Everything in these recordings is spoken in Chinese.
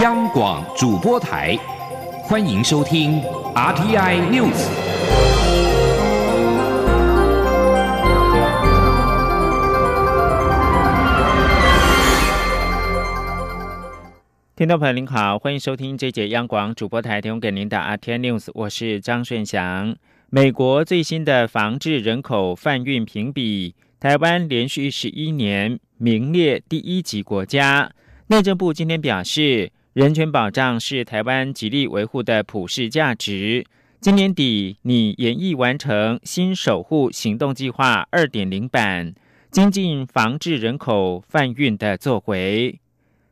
央广主播台，欢迎收听 RTI News。听众朋友您好，欢迎收听这节央广主播台提供给您的 RTI News，我是张顺祥。美国最新的防治人口贩运评比，台湾连续十一年名列第一级国家。内政部今天表示。人权保障是台湾极力维护的普世价值。今年底拟研议完成新守护行动计划二点零版，精进防治人口贩运的作为。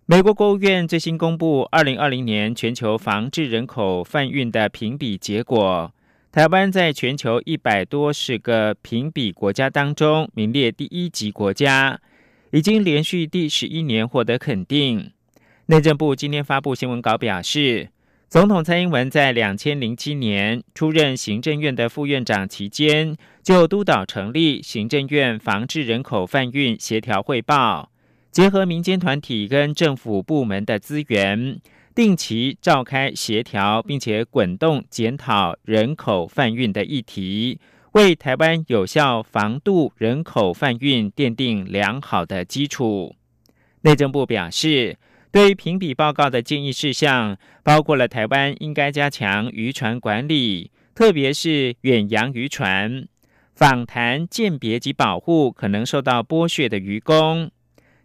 美国国务院最新公布二零二零年全球防治人口贩运的评比结果，台湾在全球一百多十个评比国家当中名列第一级国家，已经连续第十一年获得肯定。内政部今天发布新闻稿表示，总统蔡英文在两千零七年出任行政院的副院长期间，就督导成立行政院防治人口贩运协调汇报，结合民间团体跟政府部门的资源，定期召开协调，并且滚动检讨人口贩运的议题，为台湾有效防杜人口贩运奠定良好的基础。内政部表示。对评比报告的建议事项，包括了台湾应该加强渔船管理，特别是远洋渔船，访谈鉴别及保护可能受到剥削的渔工。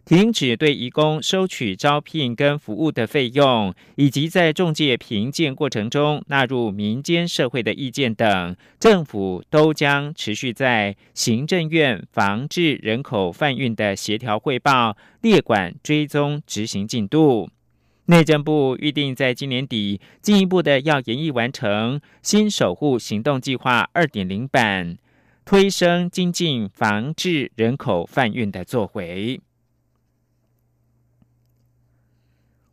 停止对移工收取招聘跟服务的费用，以及在中介评鉴过程中纳入民间社会的意见等，政府都将持续在行政院防治人口贩运的协调汇报列管追踪执行进度。内政部预定在今年底进一步的要研议完成新守护行动计划二点零版，推升精进防治人口贩运的作为。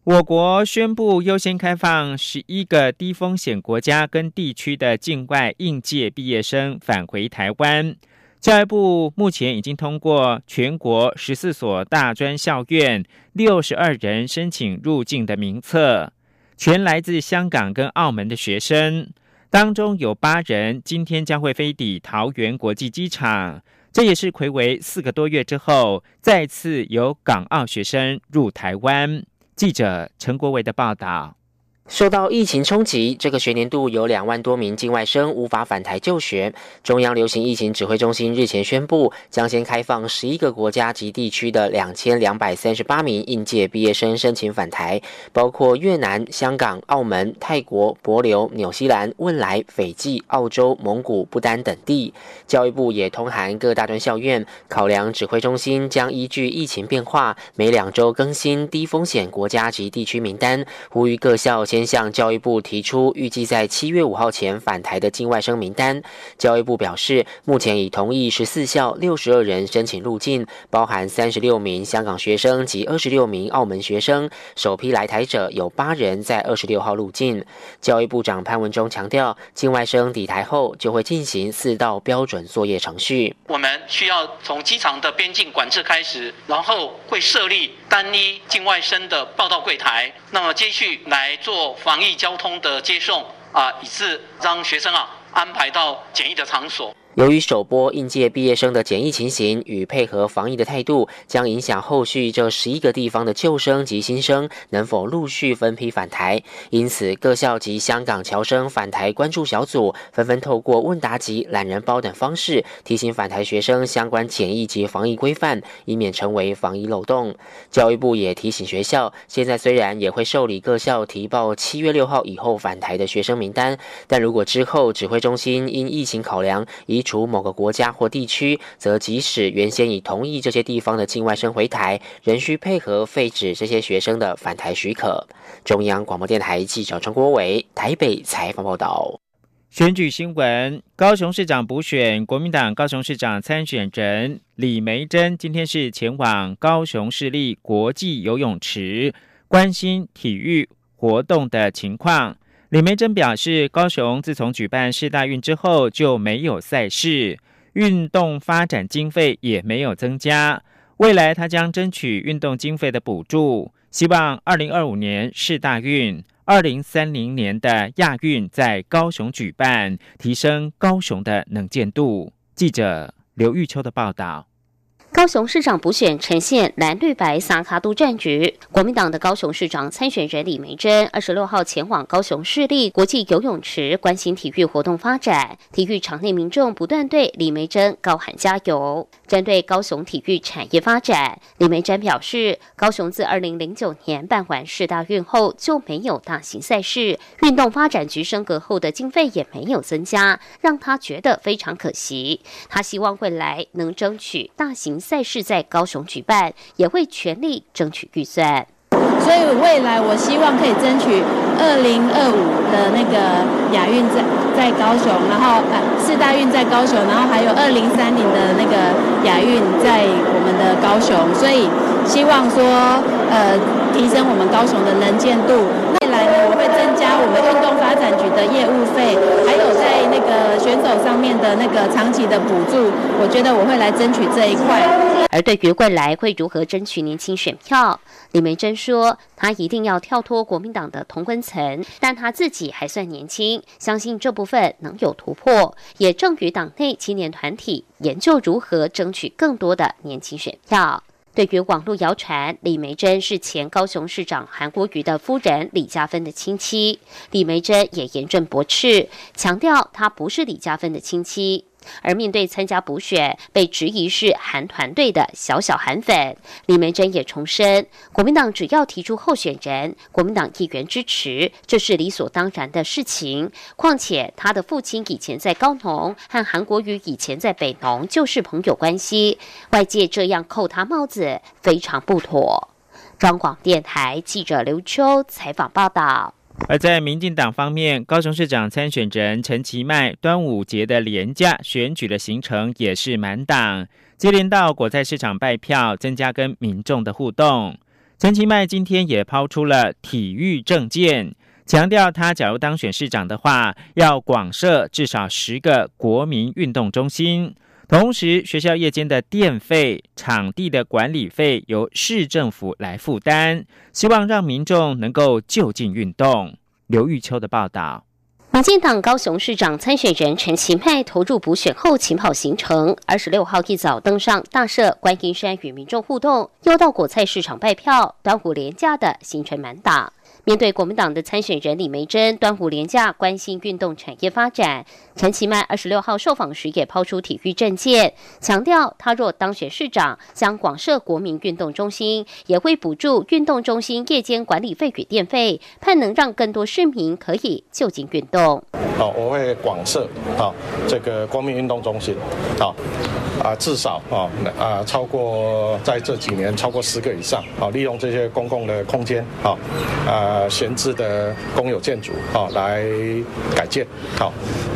我国宣布优先开放十一个低风险国家跟地区的境外应届毕业生返回台湾。教育部目前已经通过全国十四所大专校院六十二人申请入境的名册，全来自香港跟澳门的学生，当中有八人今天将会飞抵桃园国际机场。这也是魁违四个多月之后，再次有港澳学生入台湾。记者陈国伟的报道。受到疫情冲击，这个学年度有两万多名境外生无法返台就学。中央流行疫情指挥中心日前宣布，将先开放十一个国家及地区的两千两百三十八名应届毕业生申请返台，包括越南、香港、澳门、泰国、博琉、纽西兰、汶莱、斐济、澳洲、蒙古、不丹等地。教育部也通函各大专校院，考量指挥中心将依据疫情变化，每两周更新低风险国家及地区名单，呼吁各校。先向教育部提出预计在七月五号前返台的境外生名单。教育部表示，目前已同意十四校六十二人申请入境，包含三十六名香港学生及二十六名澳门学生。首批来台者有八人在二十六号入境。教育部长潘文忠强调，境外生抵台后就会进行四道标准作业程序。我们需要从机场的边境管制开始，然后会设立单一境外生的报到柜台，那么继续来做。防疫交通的接送啊，以致让学生啊安排到简易的场所。由于首波应届毕业生的检疫情形与配合防疫的态度，将影响后续这十一个地方的旧生及新生能否陆续分批返台。因此，各校及香港侨生返台关注小组纷纷透过问答及懒人包等方式，提醒返台学生相关检疫及防疫规范，以免成为防疫漏洞。教育部也提醒学校，现在虽然也会受理各校提报七月六号以后返台的学生名单，但如果之后指挥中心因疫情考量，以除某个国家或地区，则即使原先已同意这些地方的境外生回台，仍需配合废止这些学生的返台许可。中央广播电台记者陈国伟台北采访报道。选举新闻：高雄市长补选，国民党高雄市长参选人李梅珍今天是前往高雄市立国际游泳池，关心体育活动的情况。李梅珍表示，高雄自从举办世大运之后就没有赛事，运动发展经费也没有增加。未来他将争取运动经费的补助，希望二零二五年市大运、二零三零年的亚运在高雄举办，提升高雄的能见度。记者刘玉秋的报道。高雄市长补选呈现蓝绿白萨卡都战局。国民党的高雄市长参选人李梅珍二十六号前往高雄市立国际游泳池关心体育活动发展，体育场内民众不断对李梅珍高喊加油。针对高雄体育产业发展，李梅珍表示，高雄自二零零九年办完市大运后就没有大型赛事，运动发展局升格后的经费也没有增加，让他觉得非常可惜。他希望未来能争取大型。赛事在高雄举办，也会全力争取预算。所以未来我希望可以争取二零二五的那个亚运在在高雄，然后呃四大运在高雄，然后还有二零三零的那个亚运在我们的高雄。所以希望说呃提升我们高雄的能见度。未来呢，我会增加我们运动发展局的业务费，还有在那个选手上面的那个长期的补助，我觉得我会来争取这一块。而对于未来会如何争取年轻选票，李梅珍说，她一定要跳脱国民党的同温层，但她自己还算年轻，相信这部分能有突破，也正与党内青年团体研究如何争取更多的年轻选票。对于网络谣传李梅珍是前高雄市长韩国瑜的夫人李嘉芬的亲戚，李梅珍也严正驳斥，强调她不是李嘉芬的亲戚。而面对参加补选被质疑是韩团队的小小韩粉，李梅珍也重申，国民党只要提出候选人，国民党议员支持，这是理所当然的事情。况且他的父亲以前在高农，和韩国瑜以前在北农就是朋友关系，外界这样扣他帽子非常不妥。中广电台记者刘秋采访报道。而在民进党方面，高雄市长参选人陈其迈端午节的廉价选举的行程也是满档，接连到果菜市场拜票，增加跟民众的互动。陈其迈今天也抛出了体育政见，强调他假如当选市长的话，要广设至少十个国民运动中心。同时，学校夜间的电费、场地的管理费由市政府来负担，希望让民众能够就近运动。刘玉秋的报道。民进党高雄市长参选人陈其迈投入补选后起跑行程，二十六号一早登上大社观音山与民众互动，又到果菜市场拜票，端午连假的行程满档。面对国民党的参选人李梅珍，端午连假关心运动产业发展。陈其迈二十六号受访时也抛出体育政见，强调他若当选市长，将广设国民运动中心，也会补助运动中心夜间管理费与电费，盼能让更多市民可以就近运动。好，我会广设好这个光明运动中心，好。啊，至少啊啊，超过在这几年超过十个以上啊，利用这些公共的空间啊啊闲置的公有建筑啊来改建好。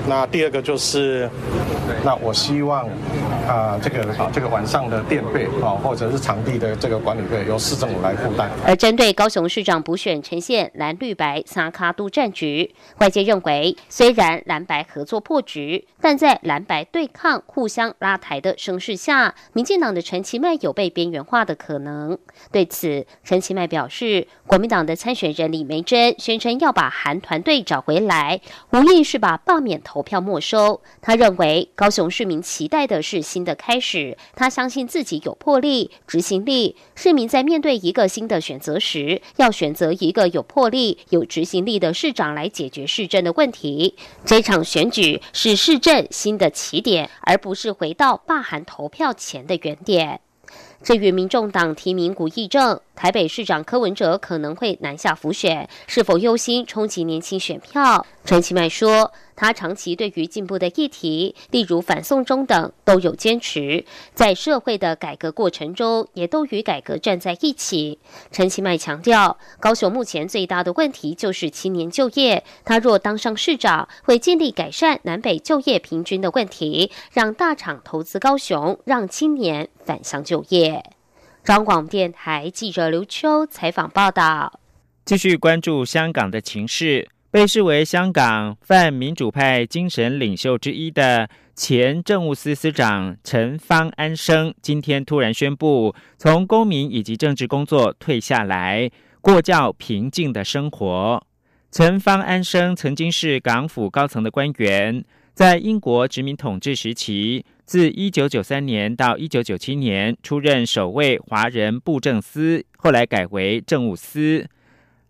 那第二个就是，那我希望啊这个啊这个晚上的电费啊或者是场地的这个管理费由市政府来负担。而针对高雄市长补选呈现蓝绿白撒卡都战局，外界认为虽然蓝白合作破局，但在蓝白对抗互相拉抬的。的声势下，民进党的陈其迈有被边缘化的可能。对此，陈其迈表示，国民党的参选人李梅珍宣称要把韩团队找回来，无疑是把罢免投票没收。他认为，高雄市民期待的是新的开始，他相信自己有魄力、执行力。市民在面对一个新的选择时，要选择一个有魄力、有执行力的市长来解决市政的问题。这场选举是市政新的起点，而不是回到罢。大韩投票前的原点。这与民众党提名古议政，台北市长柯文哲可能会南下浮选，是否忧心冲击年轻选票？陈其迈说。他长期对于进步的议题，例如反送中等，都有坚持，在社会的改革过程中，也都与改革站在一起。陈其迈强调，高雄目前最大的问题就是青年就业。他若当上市长，会尽力改善南北就业平均的问题，让大厂投资高雄，让青年返乡就业。中广电台记者刘秋采访报道。继续关注香港的情势。被视为香港泛民主派精神领袖之一的前政务司司长陈方安生，今天突然宣布从公民以及政治工作退下来。过较平静的生活。陈方安生曾经是港府高层的官员，在英国殖民统治时期，自一九九三年到一九九七年出任首位华人布政司，后来改为政务司。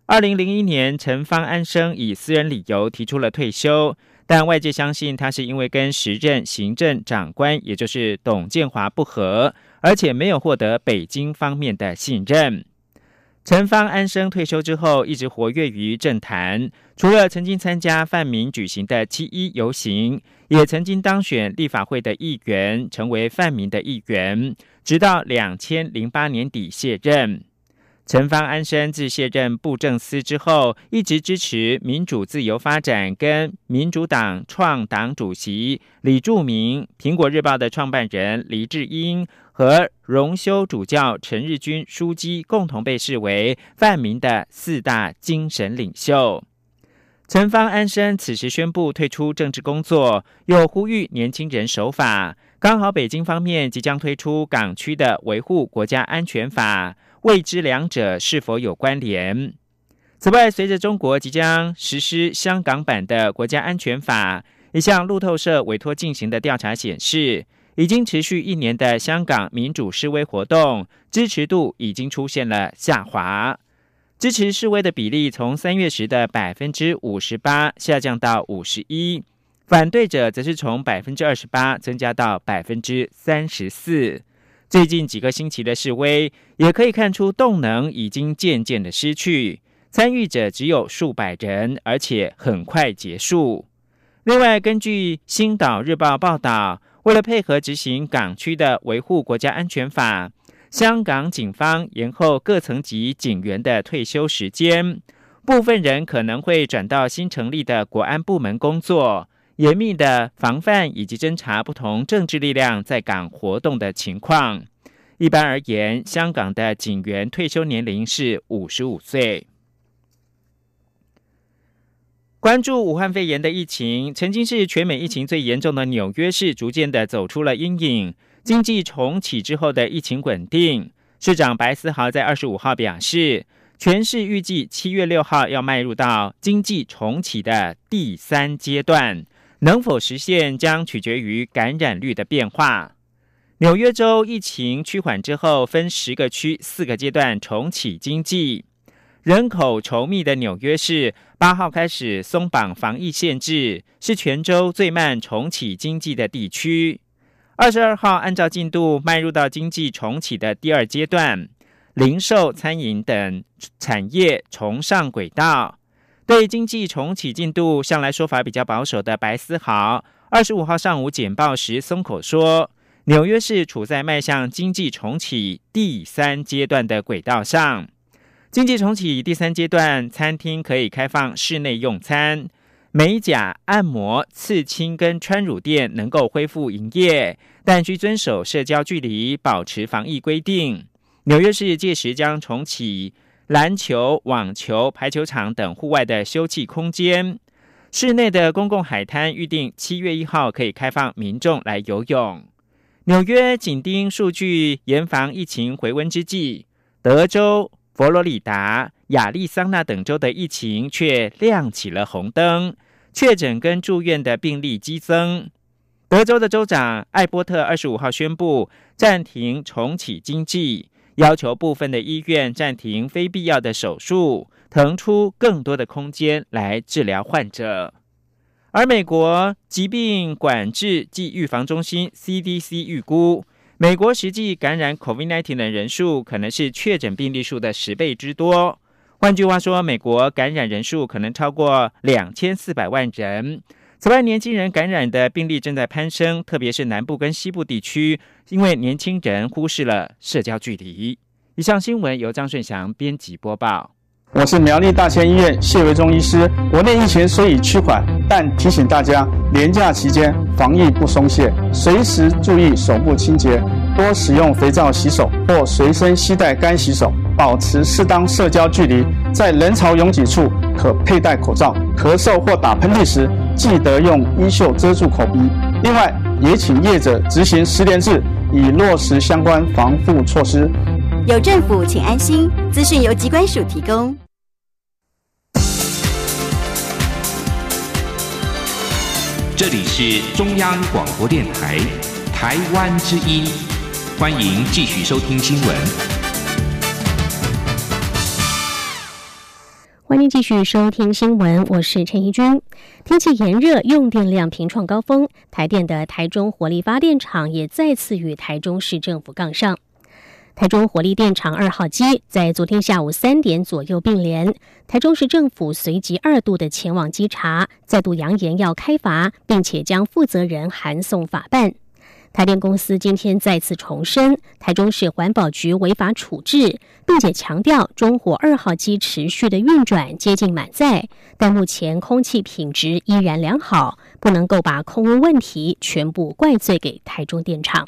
二零零一年，陈方安生以私人理由提出了退休，但外界相信他是因为跟时任行政长官，也就是董建华不和，而且没有获得北京方面的信任。陈方安生退休之后，一直活跃于政坛。除了曾经参加泛民举行的七一游行，也曾经当选立法会的议员，成为泛民的议员，直到两千零八年底卸任。陈方安生自卸任布政司之后，一直支持民主自由发展，跟民主党创党主席李柱铭、苹果日报的创办人黎智英和荣休主教陈日君书记共同被视为泛民的四大精神领袖。陈方安生此时宣布退出政治工作，又呼吁年轻人守法。刚好北京方面即将推出港区的维护国家安全法。未知两者是否有关联？此外，随着中国即将实施香港版的国家安全法，一项路透社委托进行的调查显示，已经持续一年的香港民主示威活动支持度已经出现了下滑，支持示威的比例从三月时的百分之五十八下降到五十一，反对者则是从百分之二十八增加到百分之三十四。最近几个星期的示威，也可以看出动能已经渐渐的失去，参与者只有数百人，而且很快结束。另外，根据《星岛日报》报道，为了配合执行港区的维护国家安全法，香港警方延后各层级警员的退休时间，部分人可能会转到新成立的国安部门工作。严密的防范以及侦查不同政治力量在港活动的情况。一般而言，香港的警员退休年龄是五十五岁。关注武汉肺炎的疫情，曾经是全美疫情最严重的纽约市，逐渐的走出了阴影。经济重启之后的疫情稳定，市长白思豪在二十五号表示，全市预计七月六号要迈入到经济重启的第三阶段。能否实现将取决于感染率的变化。纽约州疫情趋缓之后，分十个区、四个阶段重启经济。人口稠密的纽约市八号开始松绑防疫限制，是全州最慢重启经济的地区。二十二号按照进度迈入到经济重启的第二阶段，零售、餐饮等产业重上轨道。对经济重启进度向来说法比较保守的白思豪，二十五号上午简报时松口说，纽约市处在迈向经济重启第三阶段的轨道上。经济重启第三阶段，餐厅可以开放室内用餐，美甲、按摩、刺青跟穿乳店能够恢复营业，但需遵守社交距离，保持防疫规定。纽约市届时将重启。篮球、网球、排球场等户外的休憩空间，室内的公共海滩预定七月一号可以开放民众来游泳。纽约紧盯数据，严防疫情回温之际，德州、佛罗里达、亚利桑那等州的疫情却亮起了红灯，确诊跟住院的病例激增。德州的州长艾波特二十五号宣布暂停重启经济。要求部分的医院暂停非必要的手术，腾出更多的空间来治疗患者。而美国疾病管制及预防中心 （CDC） 预估，美国实际感染 COVID-19 的人数可能是确诊病例数的十倍之多。换句话说，美国感染人数可能超过两千四百万人。此外，年轻人感染的病例正在攀升，特别是南部跟西部地区，因为年轻人忽视了社交距离。以上新闻由张顺祥编辑播报。我是苗栗大千医院谢维忠医师。国内疫情虽已趋缓，但提醒大家，年假期间防疫不松懈，随时注意手部清洁，多使用肥皂洗手或随身携带干洗手，保持适当社交距离，在人潮拥挤处可佩戴口罩。咳嗽或打喷嚏时，记得用衣袖遮住口鼻。另外，也请业者执行十连制，以落实相关防护措施。有政府，请安心。资讯由机关署提供。这里是中央广播电台台湾之音，欢迎继续收听新闻。欢迎继续收听新闻，我是陈怡君。天气炎热，用电量频创高峰，台电的台中火力发电厂也再次与台中市政府杠上。台中火力电厂二号机在昨天下午三点左右并联，台中市政府随即二度的前往稽查，再度扬言要开罚，并且将负责人函送法办。台电公司今天再次重申，台中市环保局违法处置，并且强调中火二号机持续的运转接近满载，但目前空气品质依然良好，不能够把空污问题全部怪罪给台中电厂。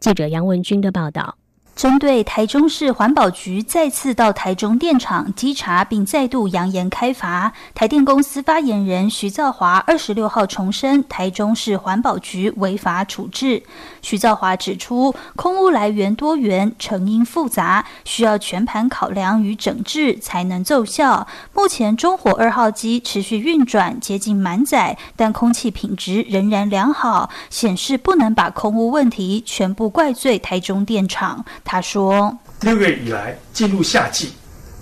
记者杨文军的报道。针对台中市环保局再次到台中电厂稽查，并再度扬言开罚，台电公司发言人徐兆华二十六号重申台中市环保局违法处置。徐兆华指出，空污来源多元，成因复杂，需要全盘考量与整治才能奏效。目前中火二号机持续运转接近满载，但空气品质仍然良好，显示不能把空污问题全部怪罪台中电厂。他说：“六月以来进入夏季，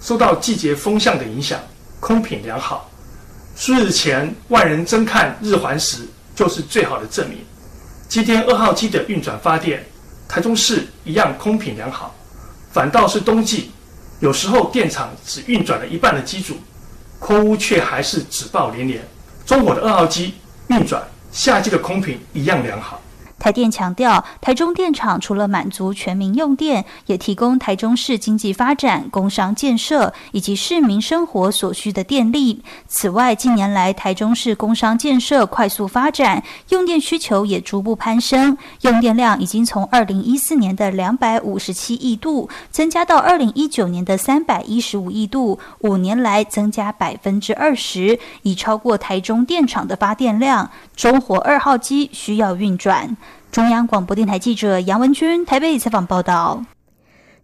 受到季节风向的影响，空品良好。数日前万人争看日环食，就是最好的证明。今天二号机的运转发电，台中市一样空品良好。反倒是冬季，有时候电厂只运转了一半的机组，空污却还是只报连连。中火的二号机运转，夏季的空品一样良好。”台电强调，台中电厂除了满足全民用电，也提供台中市经济发展、工商建设以及市民生活所需的电力。此外，近年来台中市工商建设快速发展，用电需求也逐步攀升，用电量已经从二零一四年的两百五十七亿度增加到二零一九年的三百一十五亿度，五年来增加百分之二十，已超过台中电厂的发电量。中火二号机需要运转。中央广播电台记者杨文君台北采访报道。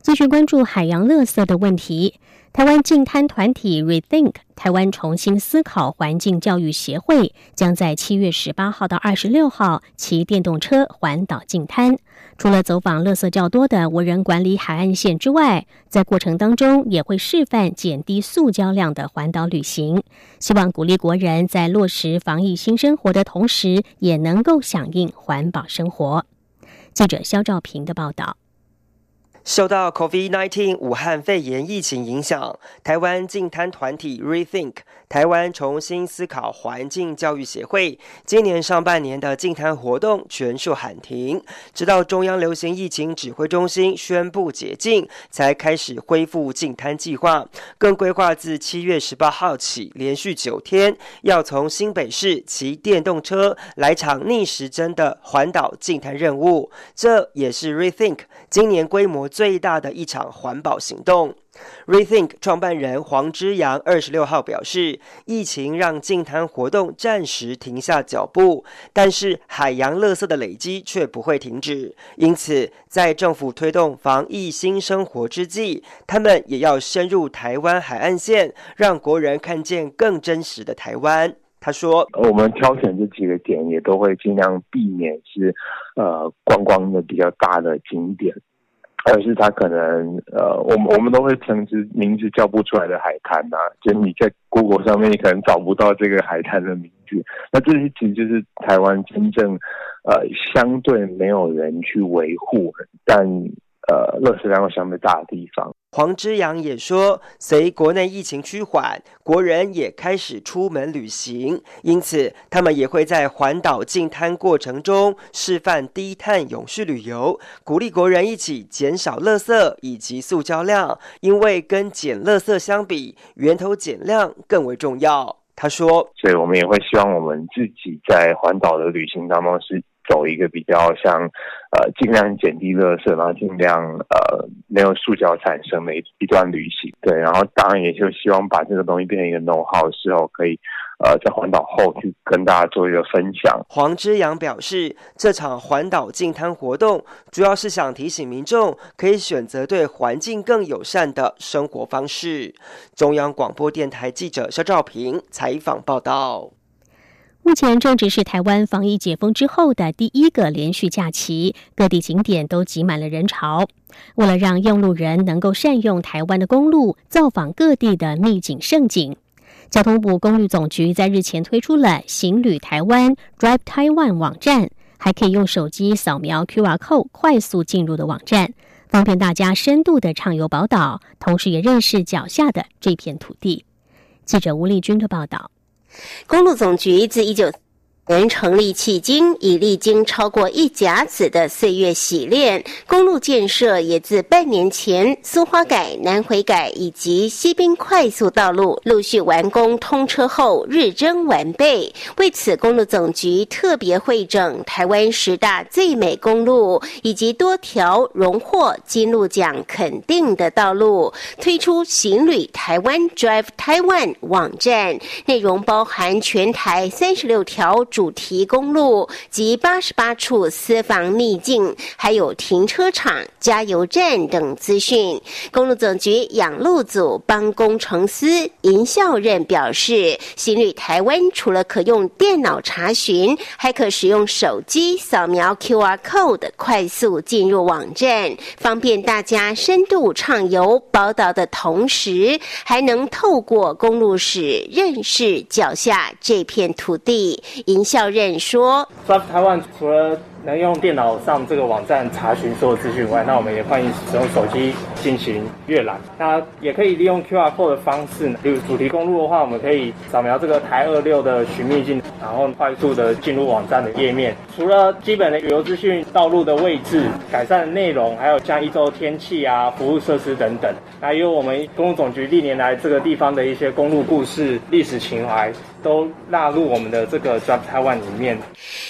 继续关注海洋垃圾的问题。台湾净滩团体 Rethink 台湾重新思考环境教育协会将在七月十八号到二十六号骑电动车环岛净滩。除了走访垃圾较多的无人管理海岸线之外，在过程当中也会示范减低塑胶量的环岛旅行，希望鼓励国人在落实防疫新生活的同时，也能够响应环保生活。记者肖兆平的报道。受到 COVID-19 武汉肺炎疫情影响，台湾净滩团体 Rethink 台湾重新思考环境教育协会今年上半年的净滩活动全数喊停，直到中央流行疫情指挥中心宣布解禁，才开始恢复净滩计划。更规划自七月十八号起，连续九天要从新北市骑电动车来场逆时针的环岛净滩任务。这也是 Rethink 今年规模。最大的一场环保行动，Rethink 创办人黄之阳二十六号表示，疫情让净滩活动暂时停下脚步，但是海洋垃圾的累积却不会停止。因此，在政府推动防疫新生活之际，他们也要深入台湾海岸线，让国人看见更真实的台湾。他说：“我们挑选这几个点，也都会尽量避免是呃观光的比较大的景点。”而是它可能呃，我们 我们都会称之名字叫不出来的海滩呐，就你在 Google 上面你可能找不到这个海滩的名字。那这些其实就是台湾真正呃相对没有人去维护，但呃，垃圾量相对大的地方。黄之阳也说，随国内疫情趋缓，国人也开始出门旅行，因此他们也会在环岛净滩过程中示范低碳永续旅游，鼓励国人一起减少垃圾以及塑胶量，因为跟减垃圾相比，源头减量更为重要。他说，所以我们也会希望我们自己在环岛的旅行当中是。走一个比较像呃尽量减低垃圾，然后尽量呃没有塑胶产生的一一段旅行。对，然后当然也就希望把这个东西变成一个 know how 之后，可以呃在环岛后去跟大家做一个分享。黄之阳表示，这场环岛净滩活动主要是想提醒民众可以选择对环境更友善的生活方式。中央广播电台记者肖兆平采访报道。目前正值是台湾防疫解封之后的第一个连续假期，各地景点都挤满了人潮。为了让用路人能够善用台湾的公路，造访各地的秘境胜景，交通部公路总局在日前推出了“行旅台湾 ”（Drive Taiwan） 网站，还可以用手机扫描 QR code 快速进入的网站，方便大家深度的畅游宝岛，同时也认识脚下的这片土地。记者吴丽君的报道。公路总局自一九年成立迄今，已历经超过一甲子的岁月洗练，公路建设也自半年前苏花改、南回改以及西滨快速道路陆续完工通车后，日臻完备。为此，公路总局特别会整台湾十大最美公路以及多条荣获金鹿奖肯定的道路，推出“行旅台湾 ”（Drive Taiwan） 网站，内容包含全台三十六条。主题公路及八十八处私房秘境，还有停车场、加油站等资讯。公路总局养路组帮工程师尹孝任表示，行旅台湾除了可用电脑查询，还可使用手机扫描 QR code 快速进入网站，方便大家深度畅游宝岛的同时，还能透过公路史认识脚下这片土地。尹校任说。：“Drive Taiwan 除了能用电脑上这个网站查询所有资讯外，那我们也欢迎使用手机进行阅览。那也可以利用 QR code 的方式，比如主题公路的话，我们可以扫描这个台二六的寻觅镜，然后快速的进入网站的页面。除了基本的旅游资讯、道路的位置、改善的内容，还有像一周天气啊、服务设施等等。还有我们公路总局历年来这个地方的一些公路故事、历史情怀。”都纳入我们的这个 Drive Taiwan 里面。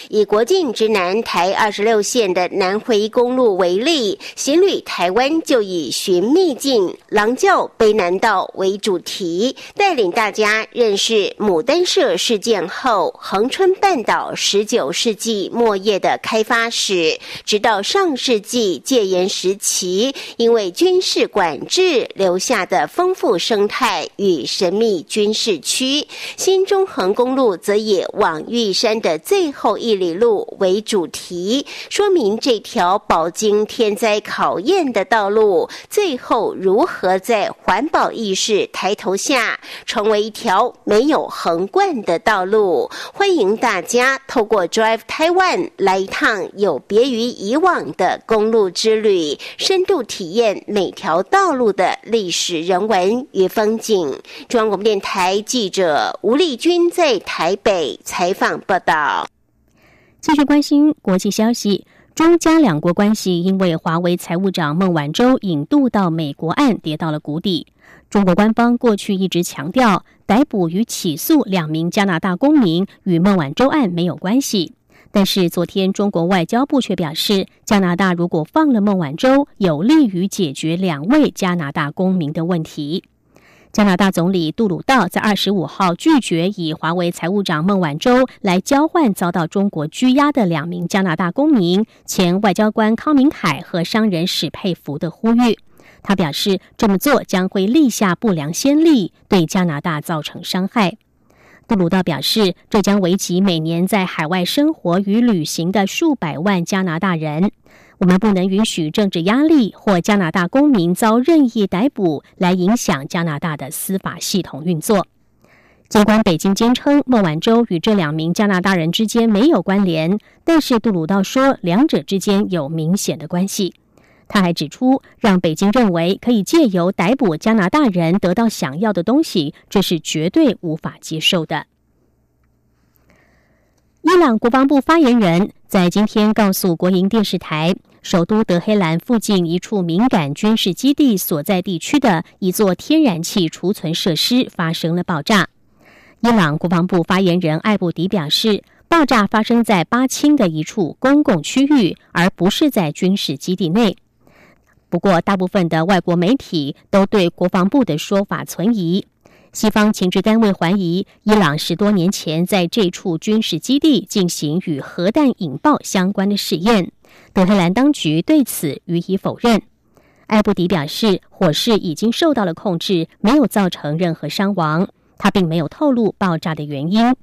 以国境之南台二十六线的南回公路为例，行旅台湾就以寻秘境、狼叫悲南道为主题，带领大家认识牡丹社事件后恒春半岛十九世纪末叶的开发史，直到上世纪戒严时期因为军事管制留下的丰富生态与神秘军事区，新中。横公路则以往玉山的最后一里路为主题，说明这条饱经天灾考验的道路，最后如何在环保意识抬头下，成为一条没有横贯的道路。欢迎大家透过 Drive Taiwan 来一趟有别于以往的公路之旅，深度体验每条道路的历史人文与风景。中央广播电台记者吴丽君。在台北采访报道。继续关心国际消息，中加两国关系因为华为财务长孟晚舟引渡到美国案跌到了谷底。中国官方过去一直强调，逮捕与起诉两名加拿大公民与孟晚舟案没有关系。但是昨天，中国外交部却表示，加拿大如果放了孟晚舟，有利于解决两位加拿大公民的问题。加拿大总理杜鲁道在二十五号拒绝以华为财务长孟晚舟来交换遭到中国拘押的两名加拿大公民前外交官康明凯和商人史佩福的呼吁。他表示，这么做将会立下不良先例，对加拿大造成伤害。杜鲁道表示，这将危及每年在海外生活与旅行的数百万加拿大人。我们不能允许政治压力或加拿大公民遭任意逮捕来影响加拿大的司法系统运作。尽管北京坚称孟晚舟与这两名加拿大人之间没有关联，但是杜鲁道说两者之间有明显的关系。他还指出，让北京认为可以借由逮捕加拿大人得到想要的东西，这是绝对无法接受的。伊朗国防部发言人。在今天，告诉国营电视台，首都德黑兰附近一处敏感军事基地所在地区的一座天然气储存设施发生了爆炸。伊朗国防部发言人艾布迪表示，爆炸发生在巴清的一处公共区域，而不是在军事基地内。不过，大部分的外国媒体都对国防部的说法存疑。西方情治单位怀疑，伊朗十多年前在这处军事基地进行与核弹引爆相关的试验。德黑兰当局对此予以否认。艾布迪表示，火势已经受到了控制，没有造成任何伤亡。他并没有透露爆炸的原因。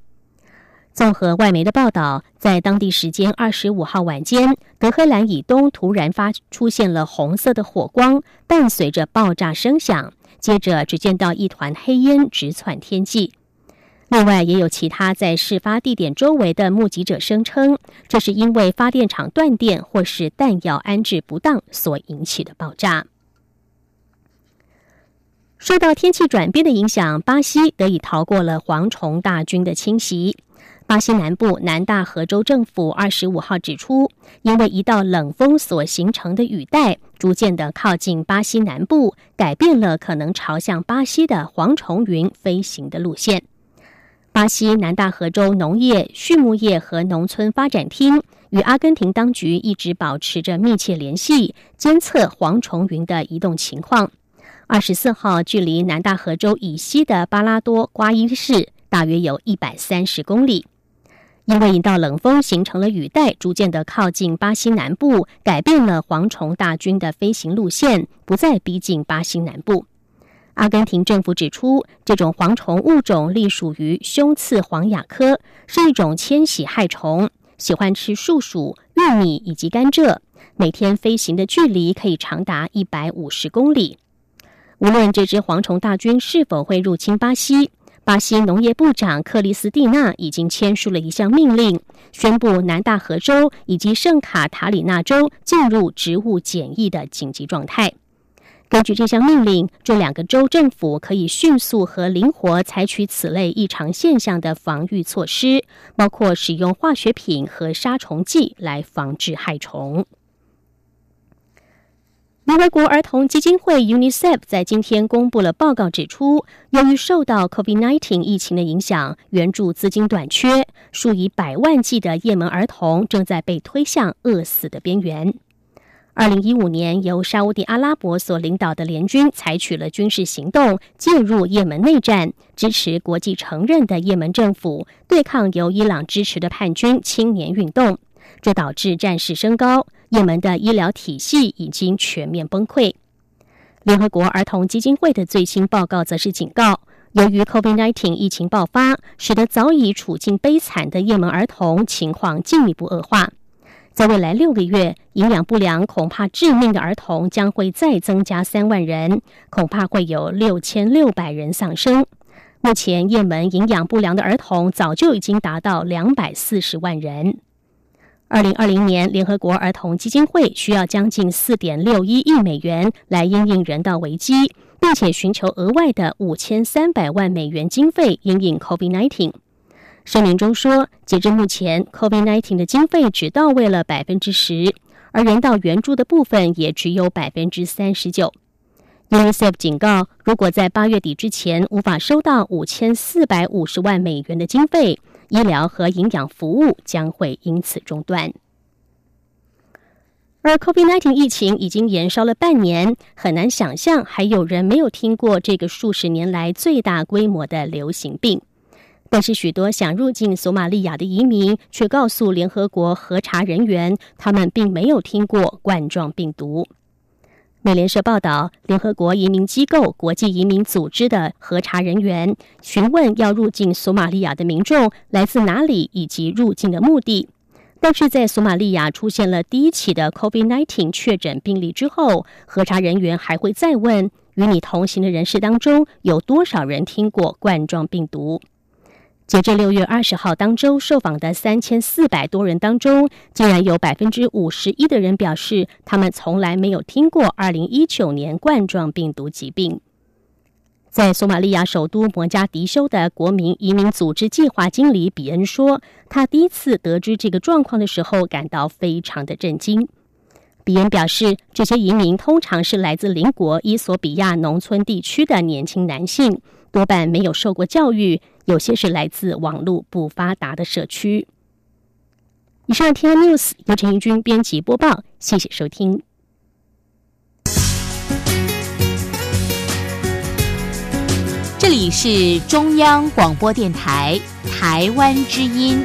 综合外媒的报道，在当地时间二十五号晚间，德黑兰以东突然发出现了红色的火光，伴随着爆炸声响。接着，只见到一团黑烟直窜天际。另外，也有其他在事发地点周围的目击者声称，这是因为发电厂断电或是弹药安置不当所引起的爆炸。受到天气转变的影响，巴西得以逃过了蝗虫大军的侵袭。巴西南部南大河州政府二十五号指出，因为一道冷风所形成的雨带逐渐的靠近巴西南部，改变了可能朝向巴西的蝗虫云飞行的路线。巴西南大河州农业、畜牧业和农村发展厅与阿根廷当局一直保持着密切联系，监测蝗虫云的移动情况。二十四号，距离南大河州以西的巴拉多瓜伊市大约有一百三十公里。因为一道冷风形成了雨带，逐渐的靠近巴西南部，改变了蝗虫大军的飞行路线，不再逼近巴西南部。阿根廷政府指出，这种蝗虫物种隶属于胸刺黄亚科，是一种迁徙害虫，喜欢吃树薯、玉米以及甘蔗。每天飞行的距离可以长达一百五十公里。无论这只蝗虫大军是否会入侵巴西。巴西农业部长克里斯蒂娜已经签署了一项命令，宣布南大河州以及圣卡塔里纳州进入植物检疫的紧急状态。根据这项命令，这两个州政府可以迅速和灵活采取此类异常现象的防御措施，包括使用化学品和杀虫剂来防治害虫。联合国儿童基金会 （UNICEF） 在今天公布了报告，指出，由于受到 COVID-19 疫情的影响，援助资金短缺，数以百万计的也门儿童正在被推向饿死的边缘。二零一五年，由沙地阿拉伯所领导的联军采取了军事行动，介入也门内战，支持国际承认的也门政府，对抗由伊朗支持的叛军青年运动，这导致战事升高。也门的医疗体系已经全面崩溃。联合国儿童基金会的最新报告则是警告，由于 COVID-19 疫情爆发，使得早已处境悲惨的也门儿童情况进一步恶化。在未来六个月，营养不良恐怕致命的儿童将会再增加三万人，恐怕会有六千六百人丧生。目前，也门营养不良的儿童早就已经达到两百四十万人。二零二零年，联合国儿童基金会需要将近四点六一亿美元来应应人道危机，并且寻求额外的五千三百万美元经费应应 COVID-19。声明中说，截至目前，COVID-19 的经费只到位了百分之十，而人道援助的部分也只有百分之三十九。UNICEF 警告，如果在八月底之前无法收到五千四百五十万美元的经费，医疗和营养服务将会因此中断。而 COVID-19 疫情已经延烧了半年，很难想象还有人没有听过这个数十年来最大规模的流行病。但是，许多想入境索马利亚的移民却告诉联合国核查人员，他们并没有听过冠状病毒。美联社报道，联合国移民机构国际移民组织的核查人员询问要入境索马利亚的民众来自哪里以及入境的目的。但是在索马利亚出现了第一起的 COVID-19 确诊病例之后，核查人员还会再问：与你同行的人士当中有多少人听过冠状病毒？截至六月二十号当周受访的三千四百多人当中，竟然有百分之五十一的人表示，他们从来没有听过二零一九年冠状病毒疾病。在索马利亚首都摩加迪休的国民移民组织计划经理比恩说，他第一次得知这个状况的时候，感到非常的震惊。比恩表示，这些移民通常是来自邻国伊索比亚农村地区的年轻男性，多半没有受过教育。有些是来自网络不发达的社区。以上 T I News 由陈怡君编辑播报，谢谢收听。这里是中央广播电台台湾之音。